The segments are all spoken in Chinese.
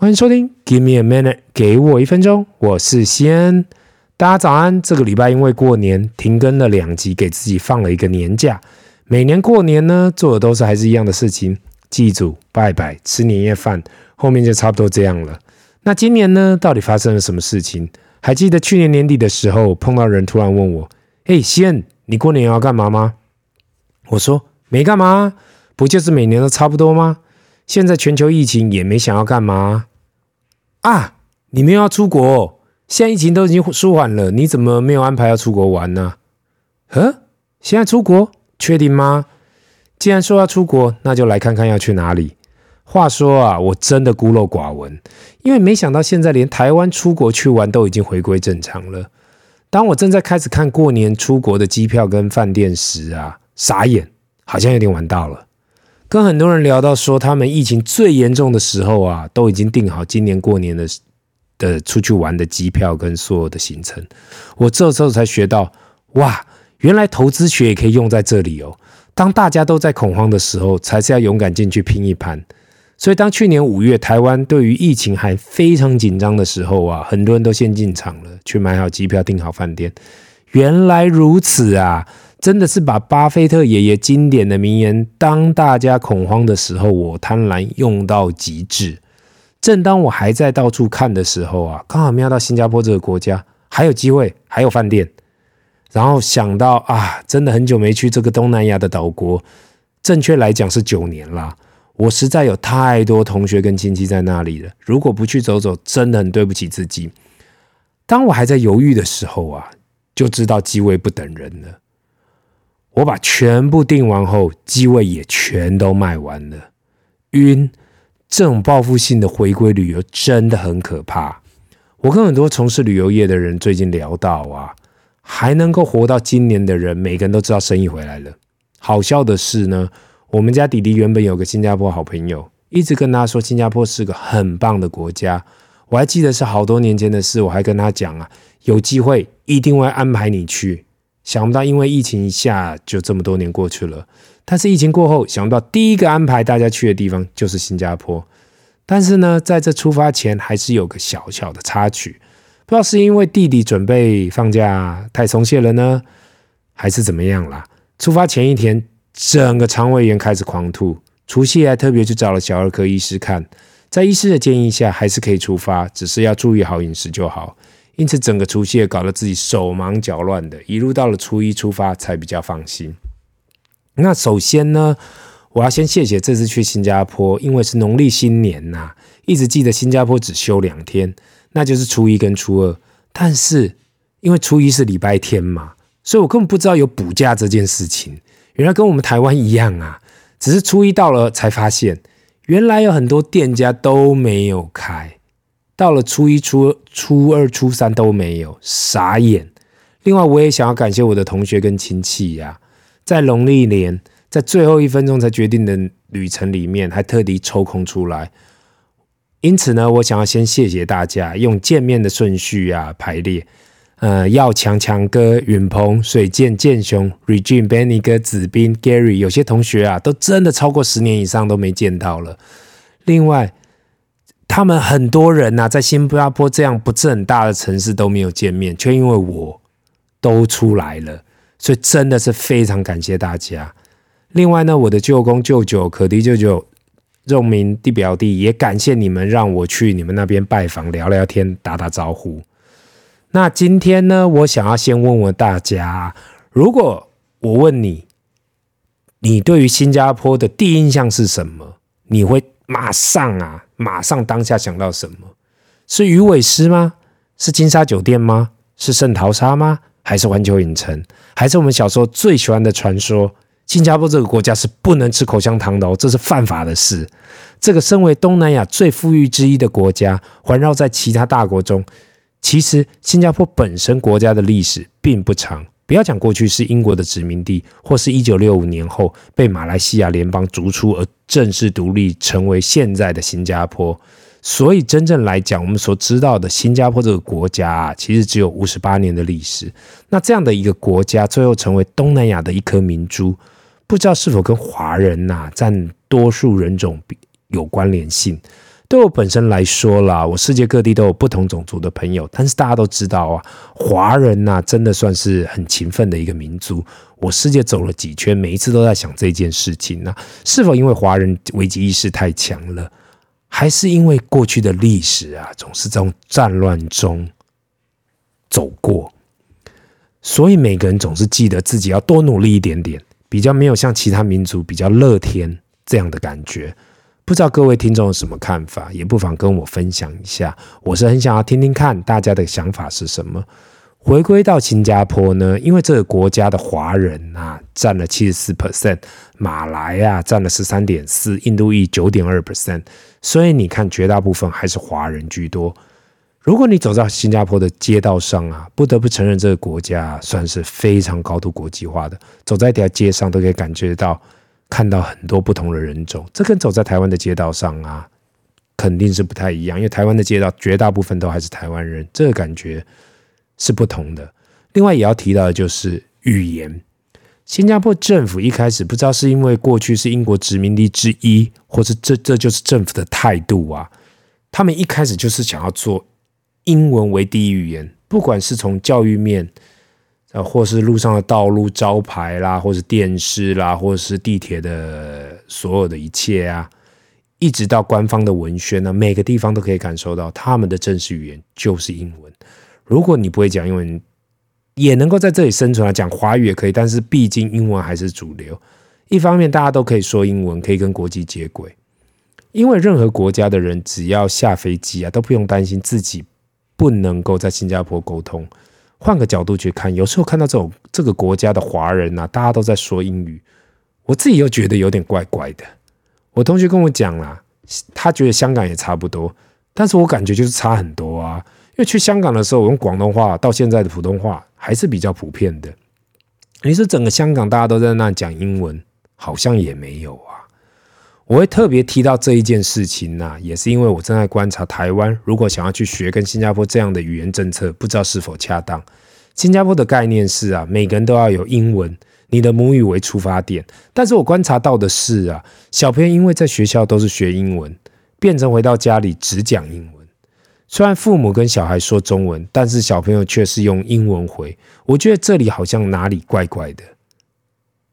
欢迎收听，Give me a minute，给我一分钟，我是西恩，大家早安。这个礼拜因为过年停更了两集，给自己放了一个年假。每年过年呢，做的都是还是一样的事情，祭祖、拜拜、吃年夜饭，后面就差不多这样了。那今年呢，到底发生了什么事情？还记得去年年底的时候，碰到人突然问我：“嘿，西恩，你过年要干嘛吗？”我说：“没干嘛，不就是每年都差不多吗？现在全球疫情也没想要干嘛。”啊！你们要出国？现在疫情都已经舒缓了，你怎么没有安排要出国玩呢？呵，现在出国？确定吗？既然说要出国，那就来看看要去哪里。话说啊，我真的孤陋寡闻，因为没想到现在连台湾出国去玩都已经回归正常了。当我正在开始看过年出国的机票跟饭店时啊，傻眼，好像有点晚到了。跟很多人聊到说，他们疫情最严重的时候啊，都已经订好今年过年的的出去玩的机票跟所有的行程。我这时候才学到，哇，原来投资学也可以用在这里哦。当大家都在恐慌的时候，才是要勇敢进去拼一盘。所以，当去年五月台湾对于疫情还非常紧张的时候啊，很多人都先进场了，去买好机票，订好饭店。原来如此啊！真的是把巴菲特爷爷经典的名言“当大家恐慌的时候，我贪婪”用到极致。正当我还在到处看的时候啊，刚好瞄到新加坡这个国家还有机会，还有饭店，然后想到啊，真的很久没去这个东南亚的岛国，正确来讲是九年啦。我实在有太多同学跟亲戚在那里了，如果不去走走，真的很对不起自己。当我还在犹豫的时候啊，就知道机会不等人了。我把全部订完后，机位也全都卖完了。晕，这种报复性的回归旅游真的很可怕。我跟很多从事旅游业的人最近聊到啊，还能够活到今年的人，每个人都知道生意回来了。好笑的是呢，我们家弟弟原本有个新加坡好朋友，一直跟他说新加坡是个很棒的国家。我还记得是好多年前的事，我还跟他讲啊，有机会一定会安排你去。想不到，因为疫情一下就这么多年过去了。但是疫情过后，想不到第一个安排大家去的地方就是新加坡。但是呢，在这出发前还是有个小小的插曲，不知道是因为弟弟准备放假太松懈了呢，还是怎么样啦。出发前一天，整个肠胃炎开始狂吐，除夕还特别去找了小儿科医师看，在医师的建议下，还是可以出发，只是要注意好饮食就好。因此，整个除夕也搞得自己手忙脚乱的，一路到了初一出发才比较放心。那首先呢，我要先谢谢这次去新加坡，因为是农历新年呐、一直记得新加坡只休两天，那就是初一跟初二。但是因为初一是礼拜天嘛，所以我根本不知道有补假这件事情。原来跟我们台湾一样啊，只是初一到了才发现，原来有很多店家都没有开。到了初一、初二初二、初三都没有，傻眼。另外，我也想要感谢我的同学跟亲戚呀、啊，在农历年在最后一分钟才决定的旅程里面，还特地抽空出来。因此呢，我想要先谢谢大家，用见面的顺序啊排列。呃，耀强强哥、允鹏、水剑、剑雄、Regine、Benny 哥、子斌、Gary，有些同学啊，都真的超过十年以上都没见到了。另外。他们很多人呐、啊，在新加坡这样不是很大的城市都没有见面，却因为我都出来了，所以真的是非常感谢大家。另外呢，我的舅公、舅舅、可迪舅舅、肉明弟表弟也感谢你们，让我去你们那边拜访、聊聊天、打打招呼。那今天呢，我想要先问问大家，如果我问你，你对于新加坡的第一印象是什么？你会马上啊？马上当下想到什么？是鱼尾狮吗？是金沙酒店吗？是圣淘沙吗？还是环球影城？还是我们小时候最喜欢的传说？新加坡这个国家是不能吃口香糖的哦，这是犯法的事。这个身为东南亚最富裕之一的国家，环绕在其他大国中，其实新加坡本身国家的历史并不长。不要讲过去是英国的殖民地，或是一九六五年后被马来西亚联邦逐出而正式独立，成为现在的新加坡。所以真正来讲，我们所知道的新加坡这个国家啊，其实只有五十八年的历史。那这样的一个国家，最后成为东南亚的一颗明珠，不知道是否跟华人呐、占多数人种有关联性？对我本身来说啦，我世界各地都有不同种族的朋友，但是大家都知道啊，华人呐、真的算是很勤奋的一个民族。我世界走了几圈，每一次都在想这件事情呢、是否因为华人危机意识太强了，还是因为过去的历史啊，总是从战乱中走过，所以每个人总是记得自己要多努力一点点，比较没有像其他民族比较乐天这样的感觉。不知道各位听众有什么看法，也不妨跟我分享一下。我是很想要听听看大家的想法是什么。回归到新加坡呢，因为这个国家的华人啊占了七十四 percent，马来啊占了十三点四，印度裔九点二 percent，所以你看绝大部分还是华人居多。如果你走到新加坡的街道上啊，不得不承认这个国家算是非常高度国际化的，走在一条街上都可以感觉到。看到很多不同的人种，这跟走在台湾的街道上啊，肯定是不太一样。因为台湾的街道绝大部分都还是台湾人，这个感觉是不同的。另外也要提到的就是语言。新加坡政府一开始不知道是因为过去是英国殖民地之一，或是这这就是政府的态度啊，他们一开始就是想要做英文为第一语言，不管是从教育面。呃，或是路上的道路招牌啦，或是电视啦，或是地铁的所有的一切啊，一直到官方的文宣呢，每个地方都可以感受到他们的正式语言就是英文。如果你不会讲英文，也能够在这里生存啊，讲华语也可以，但是毕竟英文还是主流。一方面，大家都可以说英文，可以跟国际接轨，因为任何国家的人只要下飞机啊，都不用担心自己不能够在新加坡沟通。换个角度去看，有时候看到这种这个国家的华人呐、啊，大家都在说英语，我自己又觉得有点怪怪的。我同学跟我讲啦，他觉得香港也差不多，但是我感觉就是差很多啊。因为去香港的时候，我用广东话到现在的普通话还是比较普遍的。你说整个香港大家都在那讲英文，好像也没有啊。我会特别提到这一件事情呢、啊，也是因为我正在观察台湾，如果想要去学跟新加坡这样的语言政策，不知道是否恰当。新加坡的概念是啊，每个人都要有英文，你的母语为出发点。但是我观察到的是啊，小朋友因为在学校都是学英文，变成回到家里只讲英文。虽然父母跟小孩说中文，但是小朋友却是用英文回。我觉得这里好像哪里怪怪的。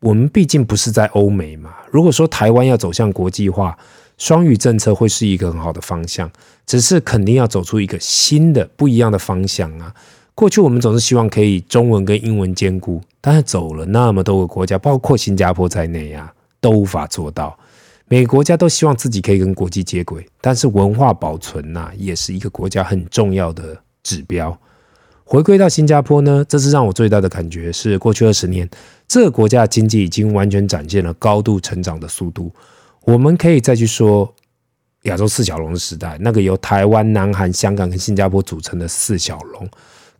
我们毕竟不是在欧美嘛。如果说台湾要走向国际化，双语政策会是一个很好的方向，只是肯定要走出一个新的不一样的方向啊。过去我们总是希望可以中文跟英文兼顾，但是走了那么多个国家，包括新加坡在内啊，都无法做到。每个国家都希望自己可以跟国际接轨，但是文化保存呐、也是一个国家很重要的指标。回归到新加坡呢，这次让我最大的感觉是，过去二十年，这个国家的经济已经完全展现了高度成长的速度。我们可以再去说亚洲四小龙的时代，那个由台湾、南韩、香港跟新加坡组成的四小龙，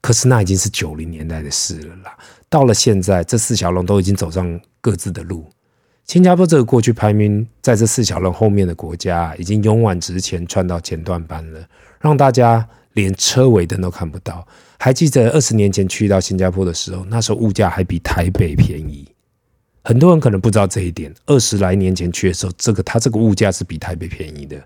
可是那已经是九零年代的事了啦。到了现在，这四小龙都已经走上各自的路。新加坡这个过去排名在这四小龙后面的国家，已经勇往直前，窜到前段班了，让大家连车尾灯都看不到。还记得二十年前去到新加坡的时候，那时候物价还比台北便宜。很多人可能不知道这一点。二十来年前去的时候，这个它这个物价是比台北便宜的。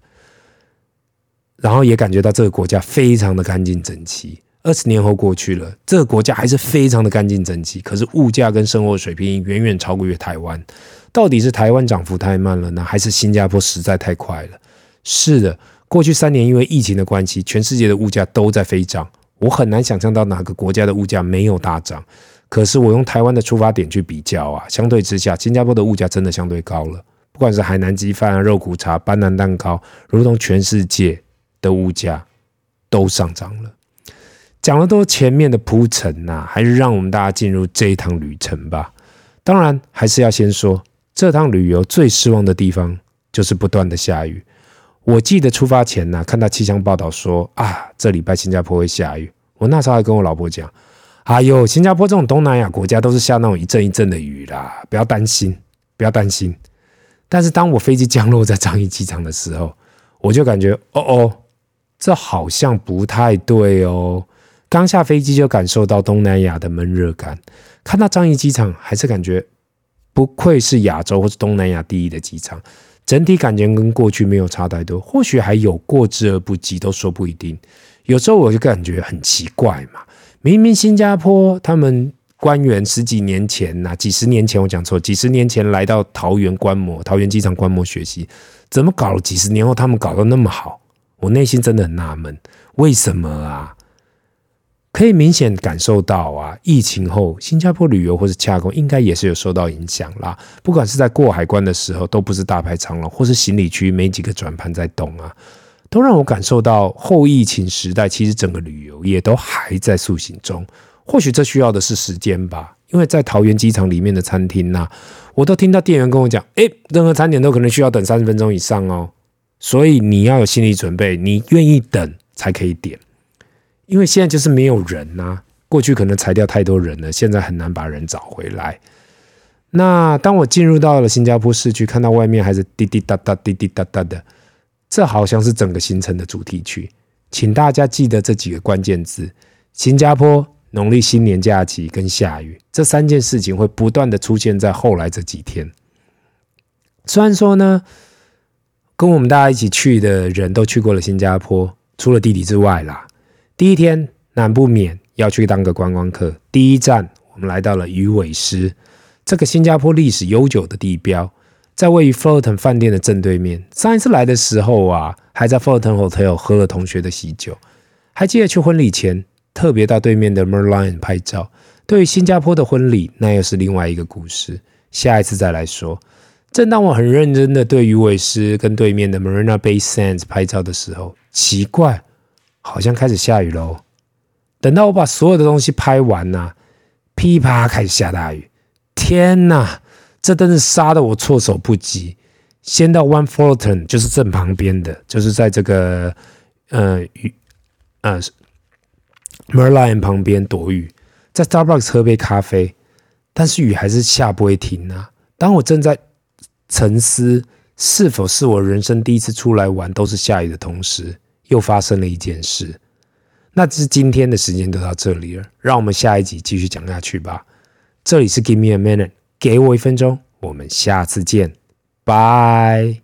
然后也感觉到这个国家非常的干净整齐。二十年后过去了，这个国家还是非常的干净整齐。可是物价跟生活水平远远超过于台湾。到底是台湾涨幅太慢了呢，还是新加坡实在太快了？是的，过去三年因为疫情的关系，全世界的物价都在飞涨。我很难想象到哪个国家的物价没有大涨，可是我用台湾的出发点去比较啊，相对之下，新加坡的物价真的相对高了。不管是海南鸡饭、肉骨茶、班兰蛋糕，如同全世界的物价都上涨了。讲了都前面的铺陈呐，还是让我们大家进入这一趟旅程吧。当然，还是要先说这趟旅游最失望的地方就是不断的下雨。我记得出发前呢、看到气象报道说啊，这礼拜新加坡会下雨。我那时候还跟我老婆讲：“哎呦，新加坡这种东南亚国家都是下那种一阵一阵的雨啦，不要担心，不要担心。”但是当我飞机降落在樟宜机场的时候，我就感觉哦哦，这好像不太对哦。刚下飞机就感受到东南亚的闷热感，看到樟宜机场还是感觉不愧是亚洲或是东南亚第一的机场。整体感觉跟过去没有差太多，或许还有过之而不及，都说不一定。有时候我就感觉很奇怪嘛，明明新加坡他们官员十几年前呐、几十年前我讲错，几十年前来到桃园观摩，桃园机场观摩学习，怎么搞了几十年后他们搞得那么好？我内心真的很纳闷，为什么啊？可以明显感受到啊，疫情后新加坡旅游或是洽公应该也是有受到影响啦。不管是在过海关的时候，都不是大排长龙，或是行李区没几个转盘在动啊。都让我感受到后疫情时代，其实整个旅游业都还在塑形中。或许这需要的是时间吧，因为在桃园机场里面的餐厅呐、我都听到店员跟我讲，诶，任何餐点都可能需要等三十分钟以上哦。所以你要有心理准备，你愿意等才可以点。因为现在就是没有人呐、啊，过去可能裁掉太多人了，现在很难把人找回来。那当我进入到了新加坡市区，看到外面还是滴滴答答、滴滴答答的。这好像是整个行程的主题曲，请大家记得这几个关键字：新加坡、农历新年假期跟下雨，这三件事情会不断的出现在后来这几天。虽然说呢，跟我们大家一起去的人都去过了新加坡，除了弟弟之外啦。第一天难不免要去当个观光客，第一站我们来到了鱼尾狮，这个新加坡历史悠久的地标。在位于 Fullerton 饭店的正对面。上一次来的时候啊，还在 Fullerton Hotel 喝了同学的喜酒。还记得去婚礼前特别到对面的 Merlion 拍照。对于新加坡的婚礼，那又是另外一个故事。下一次再来说。正当我很认真的对鱼尾狮跟对面的 Marina Bay Sands 拍照的时候，奇怪，好像开始下雨喽。等到我把所有的东西拍完呐、噼啪开始下大雨。天呐！这真是杀得我措手不及。先到 One Fullerton，就是正旁边的，就是在这个呃雨呃 Merlion 旁边躲雨，在 Starbucks 喝杯咖啡，但是雨还是下不会停啊。当我正在沉思是否是我人生第一次出来玩都是下雨的同时，又发生了一件事。那是今天的时间就到这里了，让我们下一集继续讲下去吧。这里是 Give me a minute。给我一分钟，我们下次见，拜。